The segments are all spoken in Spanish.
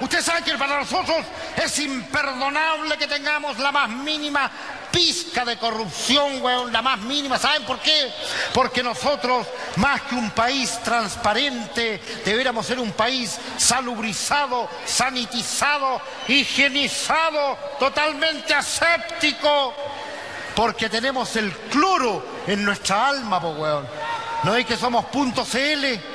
Usted sabe que para nosotros es imperdonable que tengamos la más mínima pizca de corrupción, weón, la más mínima. ¿Saben por qué? Porque nosotros, más que un país transparente, deberíamos ser un país salubrizado, sanitizado, higienizado, totalmente aséptico. Porque tenemos el cloro en nuestra alma, po, weón. ¿No es que somos punto CL?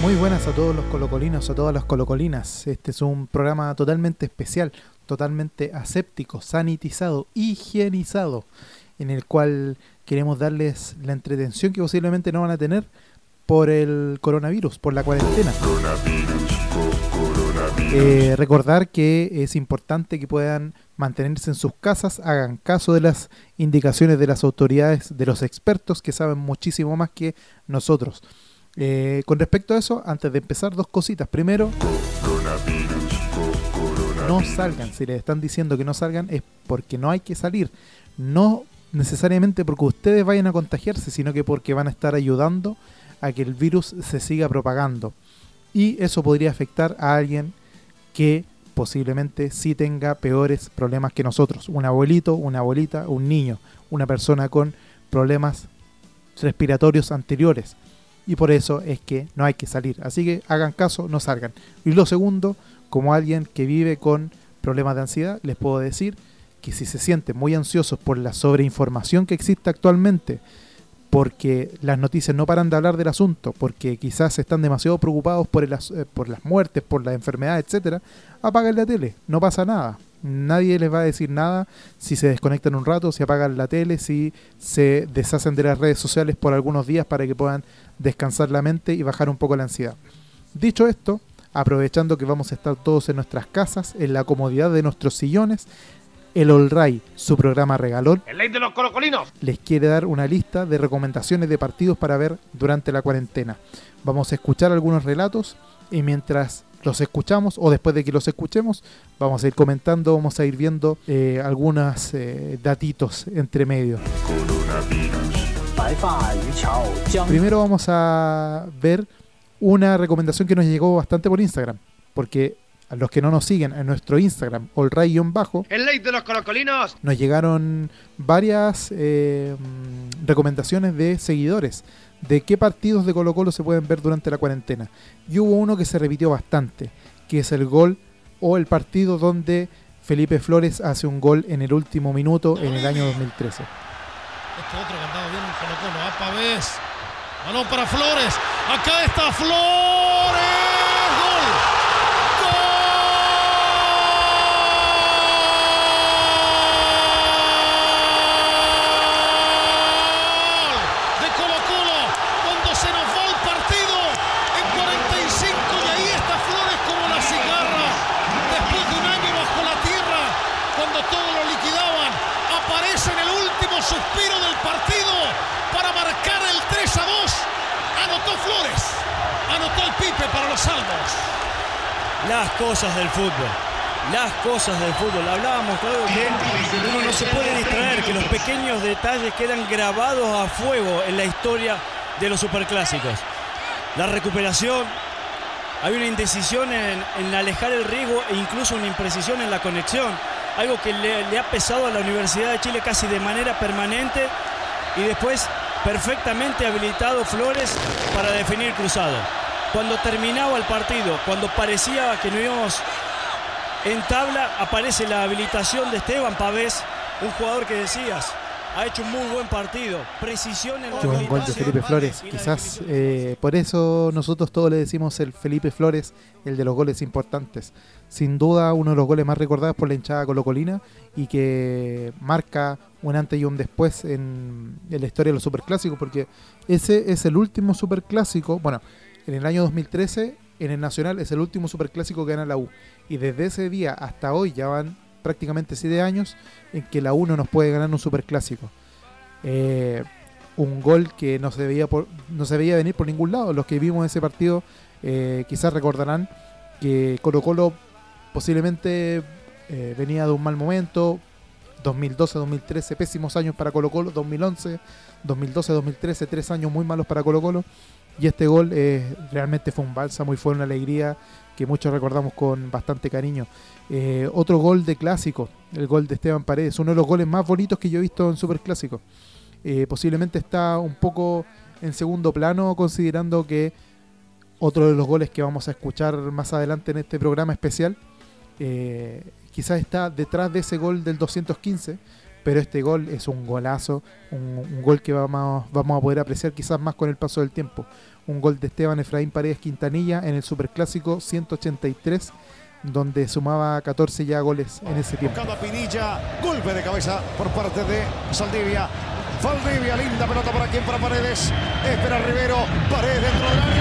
Muy buenas a todos los colocolinos, a todas las colocolinas. Este es un programa totalmente especial, totalmente aséptico, sanitizado, higienizado, en el cual queremos darles la entretención que posiblemente no van a tener por el coronavirus, por la cuarentena. Eh, recordar que es importante que puedan mantenerse en sus casas, hagan caso de las indicaciones de las autoridades, de los expertos que saben muchísimo más que nosotros. Eh, con respecto a eso, antes de empezar, dos cositas. Primero, no salgan. Si les están diciendo que no salgan es porque no hay que salir. No necesariamente porque ustedes vayan a contagiarse, sino que porque van a estar ayudando a que el virus se siga propagando. Y eso podría afectar a alguien que posiblemente sí tenga peores problemas que nosotros. Un abuelito, una abuelita, un niño, una persona con problemas respiratorios anteriores y por eso es que no hay que salir. Así que hagan caso, no salgan. Y lo segundo, como alguien que vive con problemas de ansiedad, les puedo decir que si se sienten muy ansiosos por la sobreinformación que existe actualmente, porque las noticias no paran de hablar del asunto, porque quizás están demasiado preocupados por, el, eh, por las muertes, por las enfermedades, etcétera, apaguen la tele, no pasa nada. Nadie les va a decir nada si se desconectan un rato, si apagan la tele, si se deshacen de las redes sociales por algunos días para que puedan descansar la mente y bajar un poco la ansiedad. Dicho esto, aprovechando que vamos a estar todos en nuestras casas, en la comodidad de nuestros sillones, el All Ray, su programa regalón, el ley de los colocolinos, les quiere dar una lista de recomendaciones de partidos para ver durante la cuarentena. Vamos a escuchar algunos relatos y mientras los escuchamos o después de que los escuchemos vamos a ir comentando, vamos a ir viendo eh, algunos eh, datitos entre medio. Primero vamos a ver una recomendación que nos llegó bastante por Instagram, porque a los que no nos siguen en nuestro Instagram, olray-bajo, el ley de los colocolinos, nos llegaron varias eh, recomendaciones de seguidores de qué partidos de Colo Colo se pueden ver durante la cuarentena. Y hubo uno que se repitió bastante, que es el gol o el partido donde Felipe Flores hace un gol en el último minuto en el año 2013. Este otro que bien Colo Colo, a Pavés, balón para Flores, acá está Flores. Las cosas del fútbol. Las cosas del fútbol. Hablábamos, claro, que uno no se puede distraer, que los pequeños detalles quedan grabados a fuego en la historia de los superclásicos. La recuperación, hay una indecisión en, alejar el riesgo e incluso una imprecisión en la conexión. Algo que le ha pesado a la Universidad de Chile casi de manera permanente y después perfectamente habilitado Flores para definir cruzado cuando terminaba el partido, cuando parecía que no íbamos en tabla, aparece la habilitación de Esteban Pavés, un jugador que decías, ha hecho un muy buen partido, precisión en la un gol de Felipe Flores, quizás eh, por eso nosotros todos le decimos el Felipe Flores, el de los goles importantes. Sin duda uno de los goles más recordados por la hinchada colocolina y que marca un antes y un después en, en la historia de los superclásicos, porque ese es el último superclásico, bueno, en el año 2013, en el Nacional, es el último superclásico que gana la U. Y desde ese día hasta hoy ya van prácticamente siete años en que la U no nos puede ganar un superclásico. Eh, un gol que no se, veía no se veía venir por ningún lado. Los que vimos ese partido eh, quizás recordarán que Colo Colo posiblemente eh, venía de un mal momento, 2012-2013, pésimos años para Colo Colo, 2011, 2012-2013, tres años muy malos para Colo Colo. Y este gol eh, realmente fue un bálsamo y fue una alegría que muchos recordamos con bastante cariño. Eh, otro gol de clásico, el gol de Esteban Paredes, uno de los goles más bonitos que yo he visto en Super Clásico. Eh, posiblemente está un poco en segundo plano considerando que otro de los goles que vamos a escuchar más adelante en este programa especial quizás está detrás de ese gol del 215 pero este gol es un golazo, un, gol que vamos, a poder apreciar quizás más con el paso del tiempo. Un gol de Esteban Efraín Paredes Quintanilla en el Superclásico 183, donde sumaba 14 ya goles en ese tiempo. Pinilla, golpe de cabeza por parte de Saldivia. Valdivia, linda pelota para quien, para Paredes. Espera Rivero, Paredes dentro.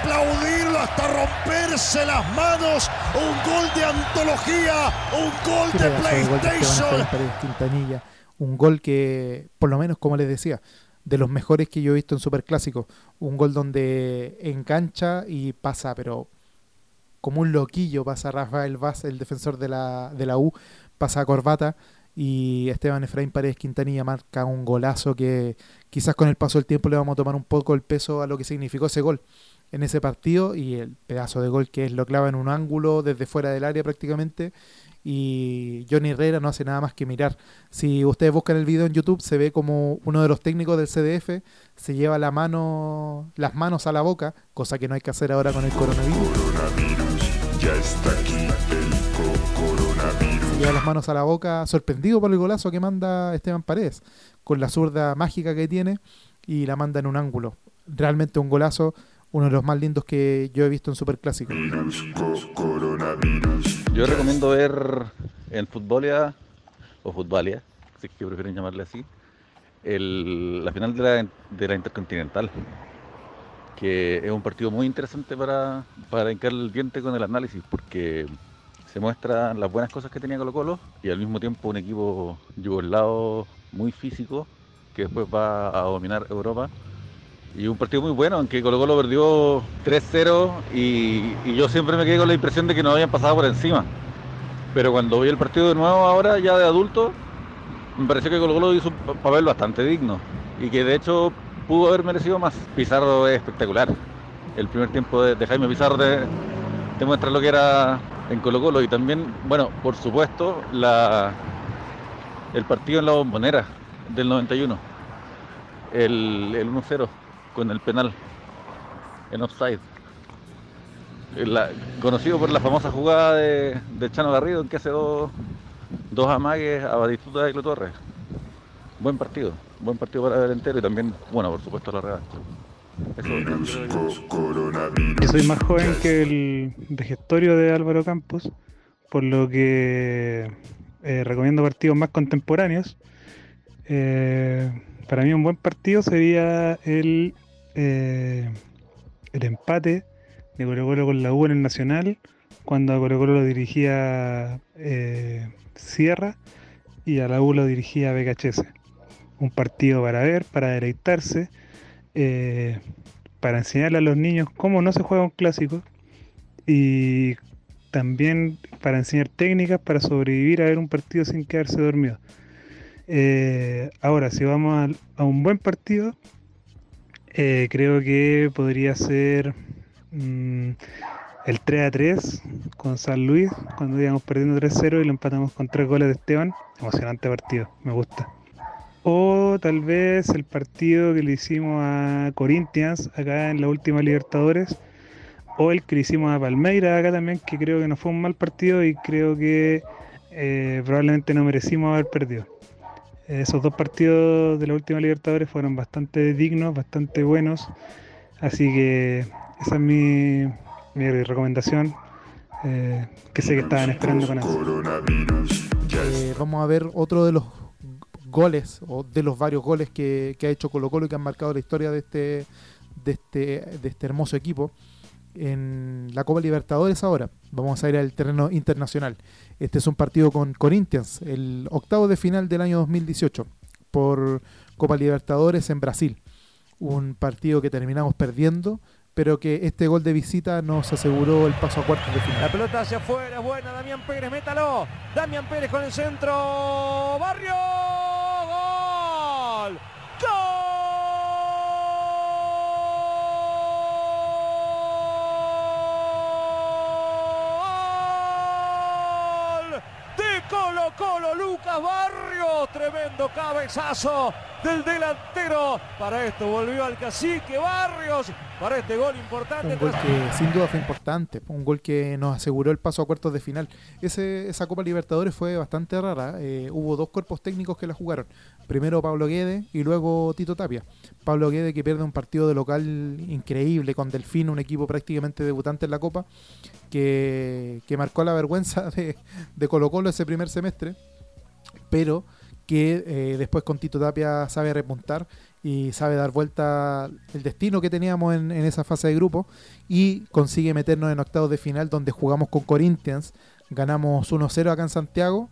Aplaudirlo hasta romperse las manos. Un gol de antología, un gol de PlayStation. Un gol que, por lo menos, como les decía, de los mejores que yo he visto en Superclásico. Un gol donde engancha y pasa, pero como un loquillo pasa Rafael Vaz, el defensor de la, de la U, pasa a Corbata y Esteban Efraín Paredes Quintanilla marca un golazo que quizás con el paso del tiempo le vamos a tomar un poco el peso a lo que significó ese gol en ese partido y el pedazo de gol que es lo clava en un ángulo desde fuera del área prácticamente y Johnny Herrera no hace nada más que mirar. Si ustedes buscan el video en YouTube se ve como uno de los técnicos del CDF se lleva la mano, las manos a la boca, cosa que no hay que hacer ahora con el coronavirus. coronavirus ya está aquí, el coronavirus. Se lleva las manos a la boca, sorprendido por el golazo que manda Esteban Paredes, con la zurda mágica que tiene y la manda en un ángulo. Realmente un golazo uno de los más lindos que yo he visto en Superclásico. Yo recomiendo ver en Futbolia, o Futbalia, si es que prefieren llamarle así, la final de la, de la, Intercontinental, que es un partido muy interesante para, para hincar el diente con el análisis, porque se muestran las buenas cosas que tenía Colo Colo y al mismo tiempo un equipo yugoslavo muy físico que después va a dominar Europa y un partido muy bueno, aunque Colo Colo perdió 3-0 y, yo siempre me quedé con la impresión de que no habían pasado por encima. Pero cuando vi el partido de nuevo ahora, ya de adulto, me pareció que Colo Colo hizo un papel bastante digno y que de hecho pudo haber merecido más. Pizarro es espectacular. El primer tiempo de, Jaime Pizarro te, muestra lo que era en Colo Colo y también, bueno, por supuesto, la, el partido en la bombonera del 91, el, el 1-0 con el penal en offside. conocido por la famosa jugada de, Chano Garrido en que hace dos, dos amagues a Batistuta de Torres. Buen partido, buen partido para el entero y también, bueno, por supuesto la revancha. Yo soy más joven que el regestorio de Álvaro Campos, por lo que eh, recomiendo partidos más contemporáneos. Eh, para mí un buen partido sería el, eh, el empate de Colo Colo con la U en el Nacional, cuando a Colo Colo lo dirigía eh, Sierra y a la U lo dirigía BKHS. Un partido para ver, para deleitarse, eh, para enseñarle a los niños cómo no se juega un clásico y también para enseñar técnicas para sobrevivir a ver un partido sin quedarse dormido. Ahora, si vamos a, un buen partido, eh, creo que podría ser mm, el 3 a 3 con San Luis, cuando íbamos perdiendo 3-0 y lo empatamos con 3 goles de Esteban. Emocionante partido, me gusta. O tal vez el partido que le hicimos a Corinthians acá en la última Libertadores. O el que le hicimos a Palmeira acá también, que creo que no fue un mal partido y creo que eh, probablemente no merecimos haber perdido esos dos partidos de la última Libertadores fueron bastante dignos, bastante buenos. Así que esa es mi, recomendación. Eh, que sé que estaban esperando con eso. Eh, vamos a ver otro de los goles o de los varios goles que, que ha hecho Colo Colo y que han marcado la historia de este, de este, de este hermoso equipo en la Copa Libertadores ahora. Vamos a ir al terreno internacional. Este es un partido con Corinthians, el octavo de final del año 2018 por Copa Libertadores en Brasil. Un partido que terminamos perdiendo, pero que este gol de visita nos aseguró el paso a cuartos de final. La pelota hacia afuera, buena, Damián Pérez, métalo. Damián Pérez con el centro. Barrio. Gol. De Colo Colo, Lucas Barrio. Tremendo cabezazo del delantero. Para esto volvió al cacique Barrios. Para este gol importante. Un gol que sin duda fue importante, un gol que nos aseguró el paso a cuartos de final. Ese, esa Copa Libertadores fue bastante rara, eh, hubo dos cuerpos técnicos que la jugaron. Primero Pablo Guede y luego Tito Tapia. Pablo Guede que pierde un partido de local increíble con Delfín, un equipo prácticamente debutante en la Copa, que, que marcó la vergüenza de, de Colo Colo ese primer semestre, pero que eh, después con Tito Tapia sabe repuntar y sabe dar vuelta el destino que teníamos en, esa fase de grupo y consigue meternos en octavos de final donde jugamos con Corinthians, ganamos 1-0 acá en Santiago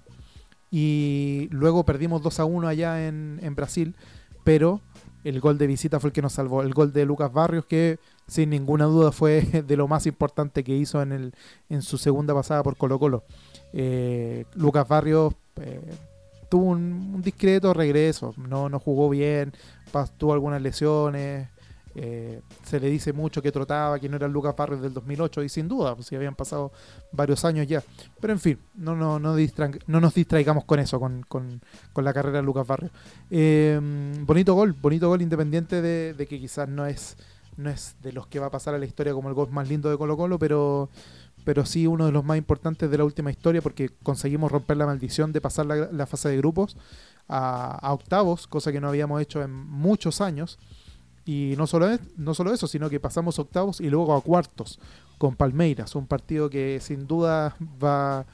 y luego perdimos 2-1 allá en, en, Brasil, pero el gol de visita fue el que nos salvó, el gol de Lucas Barrios que sin ninguna duda fue de lo más importante que hizo en, el, en su segunda pasada por Colo Colo. Eh, Lucas Barrios... Eh, tuvo un, discreto regreso, no, no jugó bien, tuvo algunas lesiones, eh, se le dice mucho que trotaba, que no era Lucas Barrios del 2008, y sin duda, pues si habían pasado varios años ya. Pero en fin, no, no, no, no nos distraigamos con eso, con, con, con la carrera de Lucas Barrios. Eh, bonito gol, bonito gol independiente de, de, que quizás no es, no es de los que va a pasar a la historia como el gol más lindo de Colo Colo, pero pero sí uno de los más importantes de la última historia porque conseguimos romper la maldición de pasar la, fase de grupos a, a, octavos, cosa que no habíamos hecho en muchos años. Y no solo, es, no solo eso, sino que pasamos octavos y luego a cuartos con Palmeiras, un partido que sin duda va,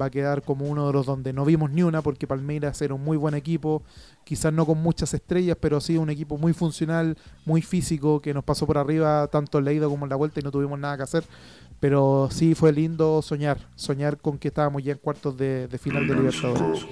va a quedar como uno de los donde no vimos ni una porque Palmeiras era un muy buen equipo, quizás no con muchas estrellas, pero sí un equipo muy funcional, muy físico, que nos pasó por arriba tanto en la ida como en la vuelta y no tuvimos nada que hacer. Pero sí fue lindo soñar, soñar con que estábamos ya en cuartos de, de final de Libertadores.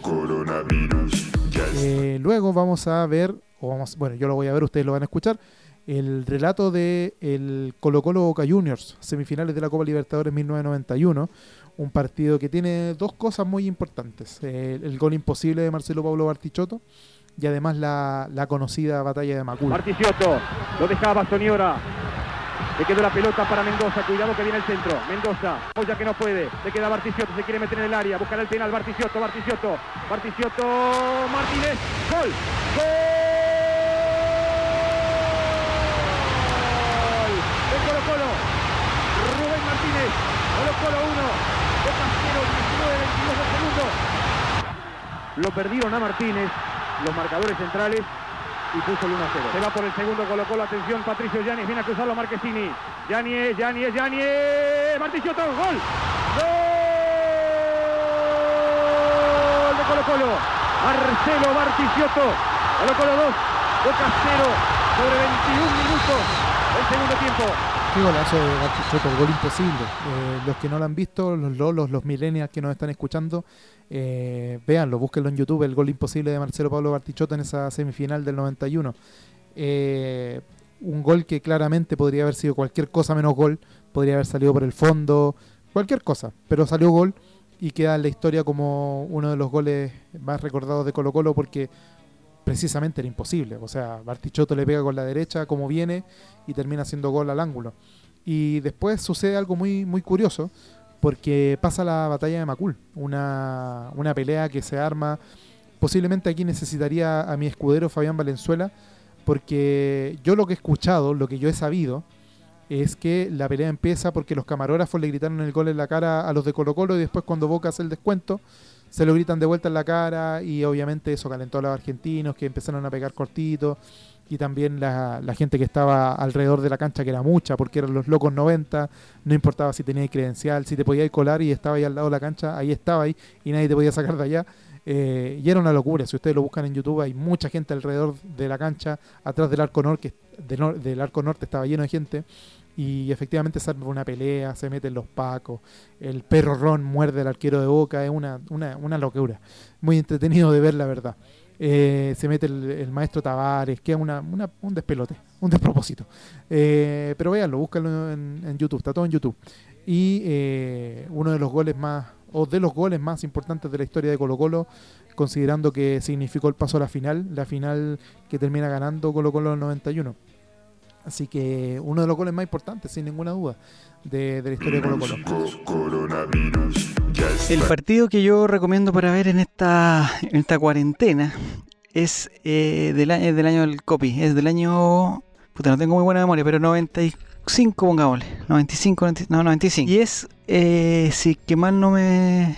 Eh, luego vamos a ver, o vamos, bueno, yo lo voy a ver, ustedes lo van a escuchar, el relato de el Colo Colo Boca Juniors, semifinales de la Copa Libertadores 1991, un partido que tiene dos cosas muy importantes, eh, el gol imposible de Marcelo Pablo Bartichotto y además la, la conocida batalla de Macul. Bartichotto, lo dejaba Bastoniora, le quedó la pelota para Mendoza. Cuidado que viene el centro. Mendoza. Oya que no puede. Le queda Barticiotto. Se quiere meter en el área. Buscará el penal. Barticiotto. Barticiotto. Barticiotto. Martínez. Gol. Gol. El Colo Colo. Rubén Martínez. Colo Colo 1. Boca 0. 19, 22 segundos. Lo perdieron a Martínez. Los marcadores centrales y puso el 1 0. Se va por el segundo, colocó la atención Patricio Yanis, viene a cruzarlo Marquesini. Yanis, Yanis, Yanis, Martichotto, gol. Gol de Colo Colo. Marcelo Martichotto. Colo Colo 2, Boca 0 sobre 21 minutos el segundo tiempo. Qué gol imposible. Eh, los que no lo han visto, los lolos, los millennials que nos están escuchando, eh, véanlo, búsquenlo en YouTube, el gol imposible de Marcelo Pablo Bartichotto en esa semifinal del 91. Eh, un gol que claramente podría haber sido cualquier cosa menos gol, podría haber salido por el fondo, cualquier cosa, pero salió gol y queda en la historia como uno de los goles más recordados de Colo Colo porque precisamente era imposible. O sea, Bartichotto le pega con la derecha como viene y termina haciendo gol al ángulo. Y después sucede algo muy, muy curioso porque pasa la batalla de Macul, una, una pelea que se arma. Posiblemente aquí necesitaría a mi escudero Fabián Valenzuela, porque yo lo que he escuchado, lo que yo he sabido, es que la pelea empieza porque los camarógrafos le gritaron el gol en la cara a los de Colo Colo y después cuando Boca hace el descuento, se lo gritan de vuelta en la cara y obviamente eso calentó a los argentinos que empezaron a pegar cortito y también la, gente que estaba alrededor de la cancha, que era mucha, porque eran los locos 90, no importaba si tenías credencial, si te podías colar y estaba ahí al lado de la cancha, ahí estaba ahí y nadie te podía sacar de allá. Eh, y era una locura. Si ustedes lo buscan en YouTube, hay mucha gente alrededor de la cancha, atrás del arco norte, del arco norte estaba lleno de gente. Y efectivamente se arma una pelea, se meten los pacos, el perro Ron muerde al arquero de boca, es una, una, una locura. Muy entretenido de ver, la verdad. Eh, se mete el, maestro Tavares, que es una, una- un despelote, un despropósito. Eh, pero véanlo, búscanlo en, en YouTube, está todo en YouTube. Y eh, uno de los goles más, o de los goles más importantes de la historia de Colo Colo, considerando que significó el paso a la final, la final que termina ganando Colo Colo en el 91. Así que uno de los goles más importantes, sin ninguna duda, de, de la historia de Colo Colo. El partido que yo recomiendo para ver en esta, en esta cuarentena es eh, del, es del año del copy, es del año... Puta, no tengo muy buena memoria, pero 95 pongámosle, 95, 90 no, 95. Y es, eh, si que mal no me,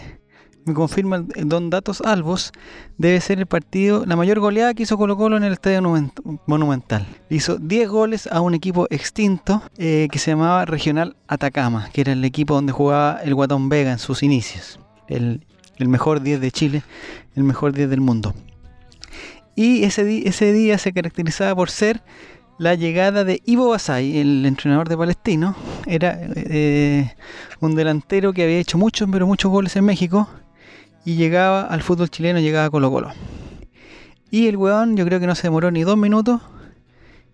me confirma el Don Datos Albos, debe ser el partido, la mayor goleada que hizo Colo Colo en el Estadio Monument- Monumental. Hizo 10 goles a un equipo extinto eh, que se llamaba Regional Atacama, que era el equipo donde jugaba el Guatón Vega en sus inicios. El, el mejor 10 de Chile, el mejor 10 del mundo. Y ese, ese día se caracterizaba por ser la llegada de Ivo Basay, el entrenador de Palestino. Era eh, un delantero que había hecho muchos, pero muchos goles en México. Y llegaba al fútbol chileno, llegaba Colo Colo. Y el weón, yo creo que no se demoró ni dos minutos.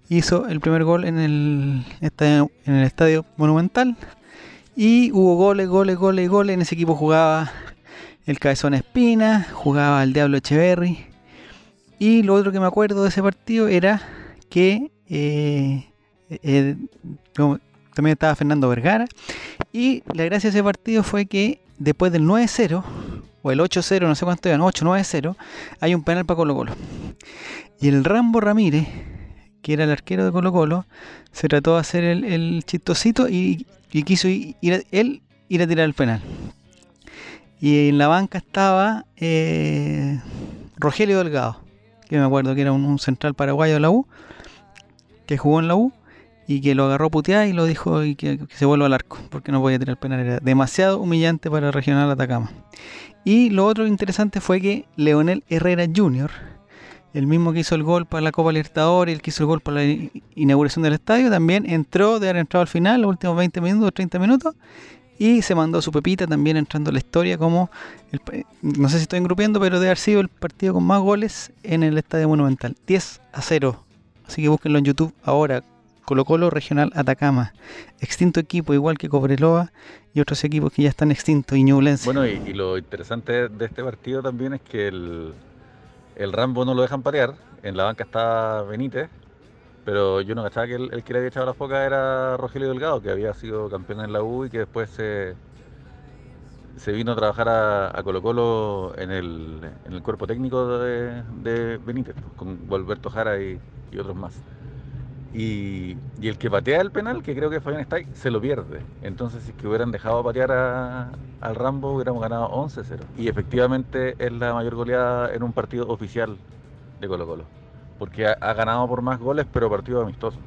Hizo el primer gol en el estadio, en el estadio Monumental. Y hubo goles, goles, goles, goles. En ese equipo jugaba el Cabezón Espina, jugaba el Diablo Echeverry. Y lo otro que me acuerdo de ese partido era que eh, eh, también estaba Fernando Vergara. Y la gracia de ese partido fue que después del 9-0, o el 8-0, no sé cuánto eran, 8-9-0, hay un penal para Colo Colo. Y el Rambo Ramírez, que era el arquero de Colo Colo, se trató de hacer el, el chistosito y, quiso ir a- él ir a tirar el penal. Y en la banca estaba eh, Rogelio Delgado, que me acuerdo que era un, un central paraguayo de la U, que jugó en la U y que lo agarró puteada y lo dijo y que, se vuelva al arco, porque no podía tirar penal, era demasiado humillante para el Regional Atacama. Y lo otro interesante fue que Leonel Herrera Jr., el mismo que hizo el gol para la Copa Libertadores, el que hizo el gol para la inauguración del estadio, también entró de haber entrado al final, los últimos 20 minutos, 30 minutos, y se mandó su pepita también entrando a la historia como, el no sé si estoy engrupiendo, pero debe haber sido el partido con más goles en el Estadio Monumental, 10 a 0. Así que búsquenlo en YouTube ahora, Colo Colo Regional Atacama, extinto equipo igual que Cobreloa y otros equipos que ya están extintos, y Ñublense. Bueno, y, lo interesante de este partido también es que el, el Rambo no lo dejan parear. En la banca está Benítez, pero yo no cachaba que el, que le había echado la foca era Rogelio Delgado, que había sido campeón en la U y que después se, se vino a trabajar a, Colo Colo en el, en el cuerpo técnico de, Benítez, con Volberto Jara y otros más. Y, y el que patea el penal, que creo que Fabián Stay, se lo pierde. Entonces, si es que hubieran dejado patear a- al Rambo, hubiéramos ganado 11-0. Y efectivamente es la mayor goleada en un partido oficial de Colo Colo. Porque ha, ha ganado por más goles, pero partido amistoso.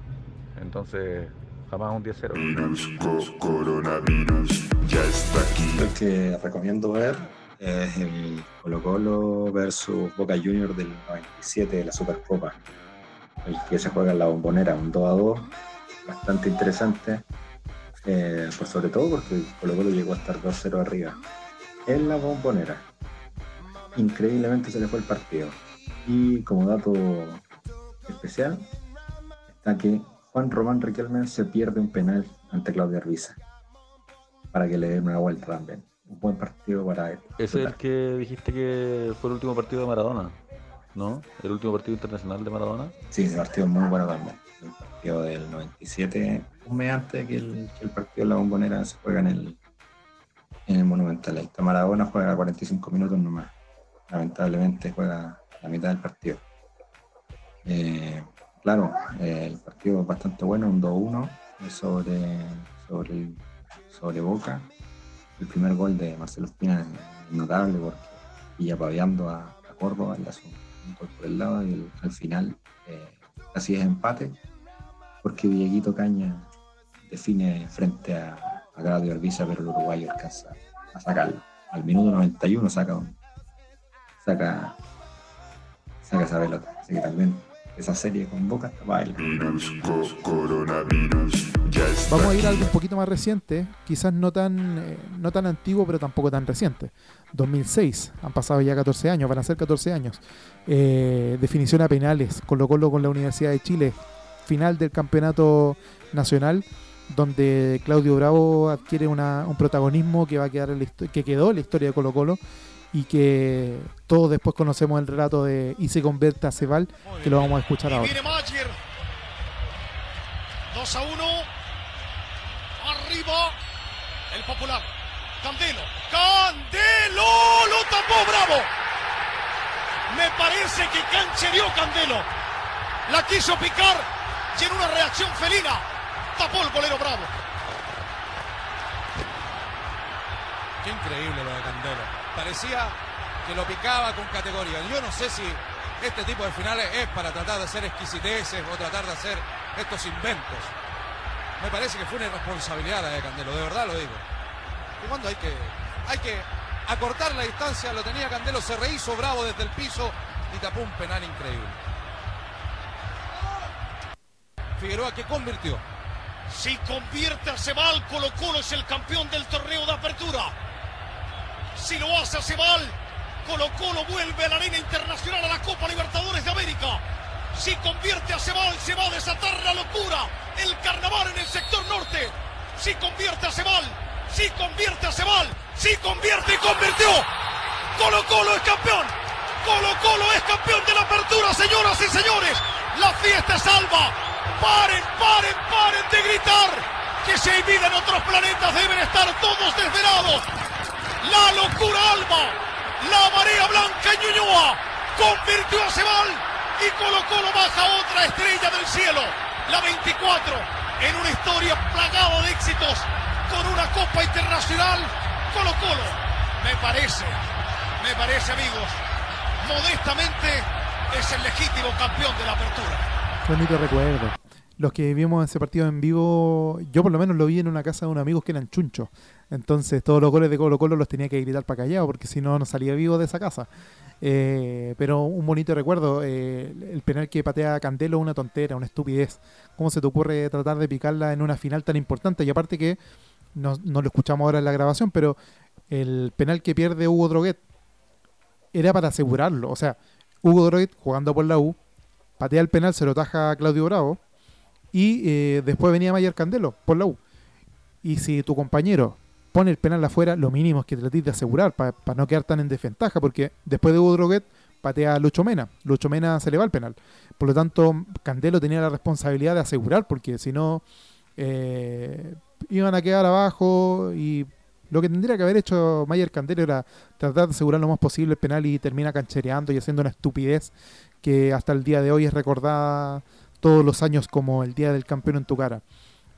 Entonces, jamás un 10-0. Coronavirus ya está aquí. El que recomiendo ver es el Colo Colo versus Boca Juniors del 97 de la Supercopa. El que se juega en la bombonera, un 2 a 2, bastante interesante. eh, por sobre todo porque Colo Colo llegó a estar 2-0 arriba. En la bombonera. Increíblemente se le fue el partido. Y como dato especial, está que Juan Román Riquelme se pierde un penal ante Claudia Arbiza para que le den una vuelta también. Un buen partido para él. Ese es el que dijiste que fue el último partido de Maradona, ¿no? El último partido internacional de Maradona. Sí, ese partido es muy bueno también. El partido del 97, un mes antes que el, que el partido de la bombonera se juega en el, en el Monumental. Maradona juega 45 minutos nomás. Lamentablemente juega la mitad del partido. Eh, claro, eh, el partido es bastante bueno, un 2-1 sobre, sobre, sobre Boca. El primer gol de Marcelo Espina es notable porque pilla paveando a, a Córdoba, le hace un, un gol por el lado y al final eh, casi es empate porque Dieguito Caña define frente a, a Claudio Arbiza, pero el uruguayo alcanza a sacarlo. Al minuto 91 saca saca, saca esa pelota. Así que también esa serie con Boca está baila. Vamos a ir a algo un poquito más reciente, quizás no tan, eh, no tan antiguo, pero tampoco tan reciente. 2006, han pasado ya 14 años, van a ser 14 años. Eh, definición a penales, Colo Colo con la Universidad de Chile, final del campeonato nacional, donde Claudio Bravo adquiere una- un protagonismo que va a quedar en la que quedó en la historia de Colo Colo y que todos después conocemos el relato de y se convierte a Cebal, que lo vamos a escuchar ahora. Viene Mayer. 2 a 1. Arriba. El popular. Candelo. Candelo. Lo tapó Bravo. Me parece que canchereó Candelo. La quiso picar. Y en una reacción felina. Tapó el golero Bravo. Qué increíble lo de Candelo. Parecía que lo picaba con categoría. Yo no sé si este tipo de finales es para tratar de hacer exquisiteces o tratar de hacer estos inventos. Me parece que fue una irresponsabilidad la de Candelo, de verdad lo digo. Y cuando hay que, hay que acortar la distancia, lo tenía Candelo, se rehizo bravo desde el piso y tapó un penal increíble. Figueroa que convirtió. Si convierte a Cebal, Colo Colo es el campeón del torneo de apertura. Si lo hace Cebal, Colo Colo vuelve a la arena internacional a la Copa Libertadores de América. Si convierte a Cebal, se va a desatar la locura, el carnaval en el sector norte. Si convierte a Cebal, si convierte a Cebal, si convierte y convirtió. Colo Colo es campeón. Colo Colo es campeón de la apertura, señoras y señores. La fiesta es alba. Paren, paren, paren de gritar. Que se en otros planetas deben estar todos desvelados. La locura alba. La marea blanca en Ñuñoa. Convirtió a Cebal. Y Colo Colo baja otra estrella del cielo. La 24. En una historia plagada de éxitos. Con una Copa Internacional. Colo Colo. Me parece. Me parece, amigos. Modestamente es el legítimo campeón de la apertura. Bonito recuerdo. Los que vimos ese partido en vivo, yo por lo menos lo vi en una casa de unos amigos que eran chunchos. Entonces todos los goles de Colo Colo los tenía que gritar para callado porque si no, no salía vivo de esa casa. Eh, pero un bonito recuerdo, eh, el penal que patea Candelo es una tontera, una estupidez. ¿Cómo se te ocurre tratar de picarla en una final tan importante? Y aparte que no, no lo escuchamos ahora en la grabación, pero el penal que pierde Hugo Droguet era para asegurarlo. O sea, Hugo Droguet jugando por la U, patea el penal, se lo taja a Claudio Bravo y eh, después venía Mayer Candelo por la U. Y si tu compañero pone el penal afuera, lo mínimo es que trates de asegurar para no quedar tan en desventaja, porque después de Hugo Droguet patea a Lucho Mena. Lucho Mena se le va el penal. Por lo tanto, Candelo tenía la responsabilidad de asegurar, porque si no, eh, iban a quedar abajo y lo que tendría que haber hecho Mayer Candelo era tratar de asegurar lo más posible el penal y termina canchereando y haciendo una estupidez que hasta el día de hoy es recordada todos los años como el día del campeón en tu cara.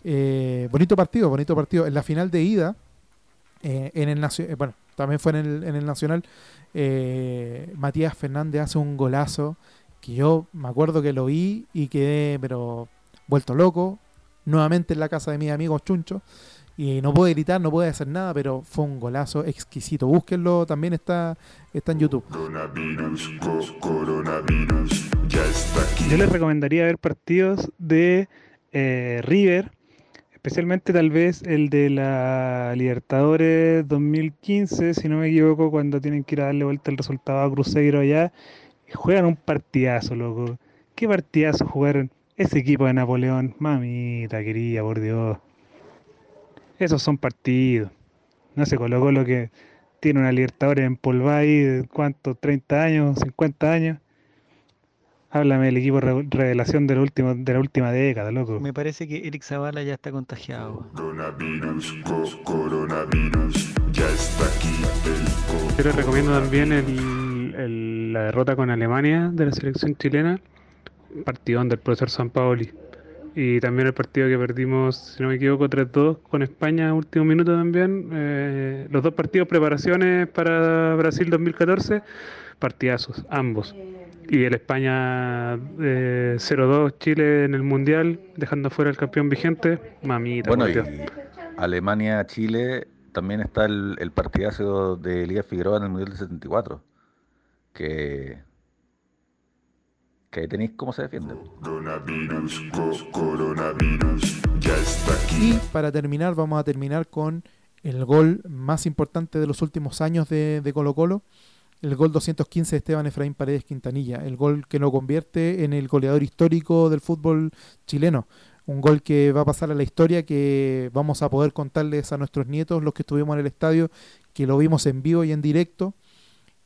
Eh, bonito partido, bonito partido. En la final de ida, eh, en el eh, bueno, también fue en el, en el Nacional, Matías Fernández hace un golazo que yo me acuerdo que lo vi y quedé, pero vuelto loco, nuevamente en la casa de mis amigos chunchos. Y no pude gritar, no pude hacer nada, pero fue un golazo exquisito. Búsquenlo, también está, está en YouTube. Yo les recomendaría ver partidos de eh, River, especialmente tal vez el de la Libertadores 2015, si no me equivoco, cuando tienen que ir a darle vuelta el resultado a Cruzeiro allá. y Juegan un partidazo, loco. ¿Qué partidazo jugaron ese equipo de Napoleón? Mamita querida, por Dios. Esos son partidos. No se colocó lo que tiene una Libertadores en ahí de cuánto, 30 años, 50 años. Háblame del equipo re- revelación de la última, de la última década, loco. Me parece que Eric Zavala ya está contagiado. Yo les recomiendo también el- el- la derrota con Alemania de la selección chilena, partidón del profesor San Paoli. Y también el partido que perdimos, si no me equivoco, 3-2 con España, último minuto también. Eh, los dos partidos preparaciones para Brasil 2014, partidazos, ambos. Y el España eh, 0-2 Chile en el Mundial, dejando fuera al campeón vigente, mamita. Bueno, y. Alemania-Chile también está el, el partidazo de Elías Figueroa en el Mundial del 74, que, que ahí tenéis cómo se defiende. Coronavirus, co- coronavirus, ya está aquí. Y para terminar, vamos a terminar con el gol más importante de los últimos años de, de Colo Colo. El gol 215 de Esteban Efraín Paredes Quintanilla. El gol que lo convierte en el goleador histórico del fútbol chileno. Un gol que va a pasar a la historia, que vamos a poder contarles a nuestros nietos, los que estuvimos en el estadio, que lo vimos en vivo y en directo.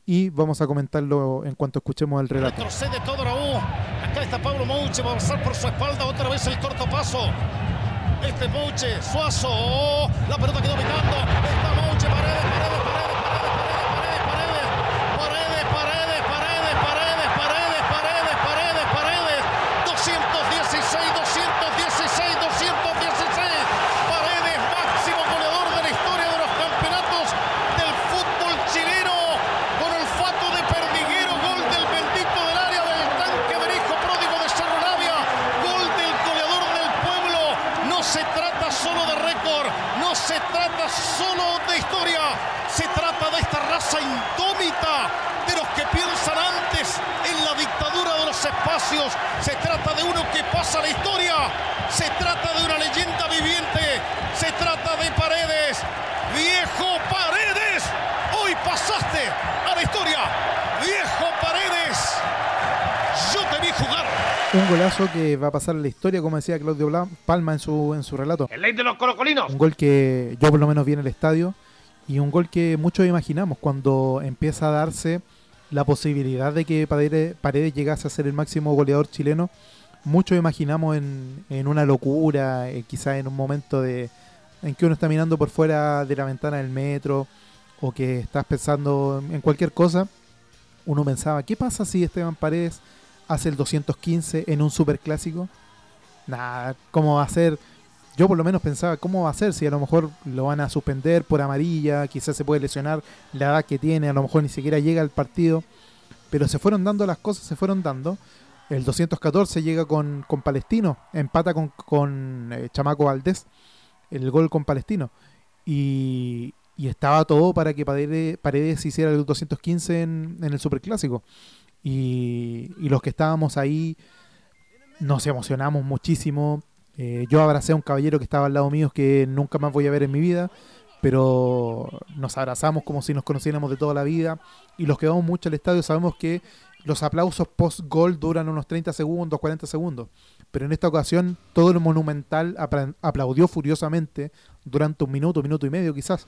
Y vamos a comentarlo en cuanto escuchemos el relato. Retrocede todo. Acá está Pablo Mouche. Va a avanzar por su espalda. Otra vez el corto paso. Este Mouche. Suazo. Oh, la pelota quedó picando. Raza indómita, de los que piensan antes en la dictadura de los espacios. Se trata de uno que pasa la historia. Se trata de una leyenda viviente. Se trata de Paredes. Viejo Paredes, hoy pasaste a la historia. Viejo Paredes, yo te vi jugar. Un golazo que va a pasar a la historia, como decía Claudio Palma en su, en su relato. El ley de los colocolinos. Un gol que yo por lo menos vi en el estadio y un gol que muchos imaginamos cuando empieza a darse la posibilidad de que Paredes, Paredes llegase a ser el máximo goleador chileno. Muchos imaginamos en, en una locura, eh, quizás en un momento de en que uno está mirando por fuera de la ventana del metro o que estás pensando en cualquier cosa. Uno pensaba, ¿qué pasa si Esteban Paredes hace el 215 en un superclásico? Nada, ¿cómo va a ser? Yo por lo menos pensaba, ¿cómo va a ser si a lo mejor lo van a suspender por amarilla? Quizás se puede lesionar la edad que tiene, a lo mejor ni siquiera llega al partido. Pero se fueron dando las cosas, se fueron dando. El 214 llega con, con Palestino, empata con, con eh, Chamaco Valdés, el gol con Palestino. Y, y estaba todo para que Paredes, hiciera el 215 en, en el Superclásico. Y, y los que estábamos ahí nos emocionamos muchísimo. Eh, yo abracé a un caballero que estaba al lado mío que nunca más voy a ver en mi vida, pero nos abrazamos como si nos conociéramos de toda la vida. Y los que vamos mucho al estadio sabemos que los aplausos post-gol duran unos 30 segundos, 40 segundos. Pero en esta ocasión todo el monumental apla- aplaudió furiosamente durante un minuto, minuto y medio quizás.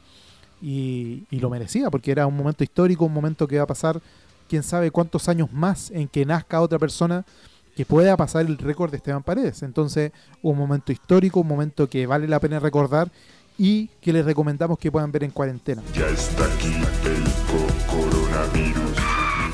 Y, y lo merecía porque era un momento histórico, un momento que va a pasar quién sabe cuántos años más en que nazca otra persona que pueda pasar el récord de Esteban Paredes. Entonces, un momento histórico, un momento que vale la pena recordar y que les recomendamos que puedan ver en cuarentena. Ya está aquí el co- coronavirus.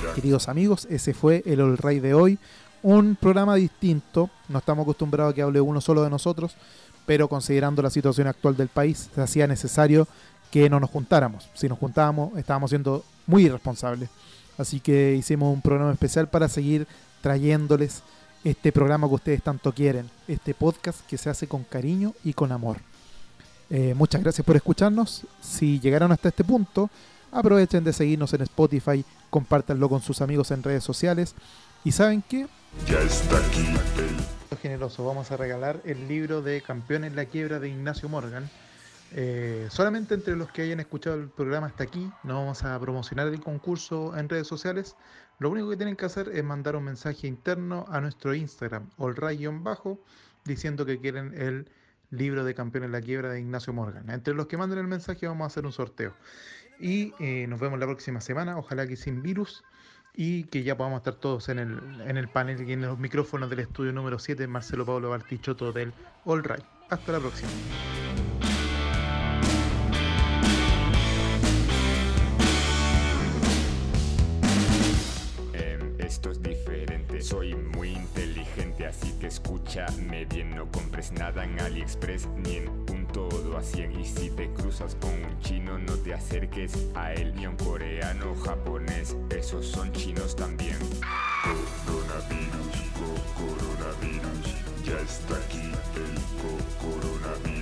Mira. Queridos amigos, ese fue el All Ray de hoy. Un programa distinto, no estamos acostumbrados a que hable uno solo de nosotros, pero considerando la situación actual del país, se hacía necesario que no nos juntáramos. Si nos juntábamos, estábamos siendo muy irresponsables. Así que hicimos un programa especial para seguir trayéndoles este programa que ustedes tanto quieren, este podcast que se hace con cariño y con amor. Eh, muchas gracias por escucharnos. Si llegaron hasta este punto, aprovechen de seguirnos en Spotify, compártanlo con sus amigos en redes sociales. Y saben qué? Ya está aquí Generoso, vamos a regalar el libro de Campeón en la quiebra de Ignacio Morgan. Eh, solamente entre los que hayan escuchado el programa hasta aquí, no vamos a promocionar el concurso en redes sociales. Lo único que tienen que hacer es mandar un mensaje interno a nuestro Instagram, bajo diciendo que quieren el libro de Campeón en la quiebra de Ignacio Morgan. Entre los que manden el mensaje vamos a hacer un sorteo. Y eh, nos vemos la próxima semana, ojalá que sin virus y que ya podamos estar todos en el, en el panel y en los micrófonos del estudio número 7, Marcelo Pablo Bartichotto del All. Hasta la próxima. Escúchame bien, no compres nada en AliExpress ni en un todo a 100 y si te cruzas con un chino no te acerques a él ni a un coreano japonés, esos son chinos también. coronavirus, co- coronavirus. Ya está aquí el co- coronavirus.